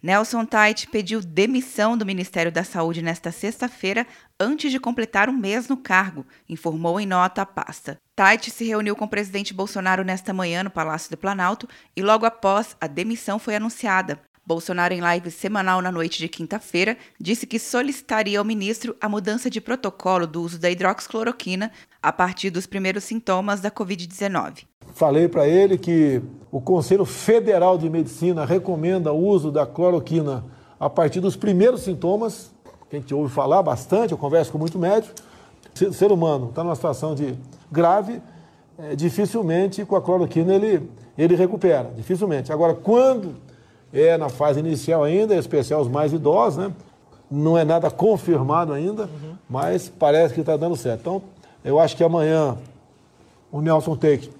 Nelson Tait pediu demissão do Ministério da Saúde nesta sexta-feira, antes de completar um mês no cargo, informou em nota a pasta. Tait se reuniu com o presidente Bolsonaro nesta manhã no Palácio do Planalto e logo após a demissão foi anunciada. Bolsonaro, em live semanal na noite de quinta-feira, disse que solicitaria ao ministro a mudança de protocolo do uso da hidroxicloroquina a partir dos primeiros sintomas da Covid-19. Falei para ele que o Conselho Federal de Medicina recomenda o uso da cloroquina a partir dos primeiros sintomas, que a gente ouve falar bastante, eu converso com muito médico. Se o ser humano está numa situação de grave, é, dificilmente com a cloroquina ele, ele recupera, dificilmente. Agora, quando é na fase inicial ainda, em especial os mais idosos, né? não é nada confirmado ainda, uhum. mas parece que está dando certo. Então, eu acho que amanhã o Nelson Take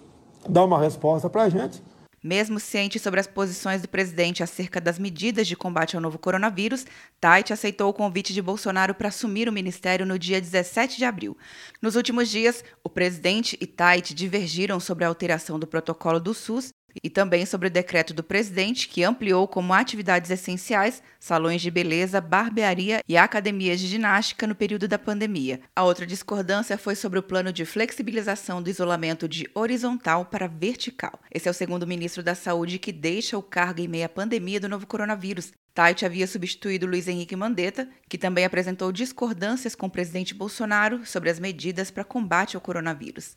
dá uma resposta para a gente. Mesmo ciente sobre as posições do presidente acerca das medidas de combate ao novo coronavírus, Tait aceitou o convite de Bolsonaro para assumir o ministério no dia 17 de abril. Nos últimos dias, o presidente e Tait divergiram sobre a alteração do protocolo do SUS e também sobre o decreto do presidente que ampliou como atividades essenciais salões de beleza, barbearia e academias de ginástica no período da pandemia. A outra discordância foi sobre o plano de flexibilização do isolamento de horizontal para vertical. Esse é o segundo ministro da Saúde que deixa o cargo em meio à pandemia do novo coronavírus. Tait havia substituído Luiz Henrique Mandetta, que também apresentou discordâncias com o presidente Bolsonaro sobre as medidas para combate ao coronavírus.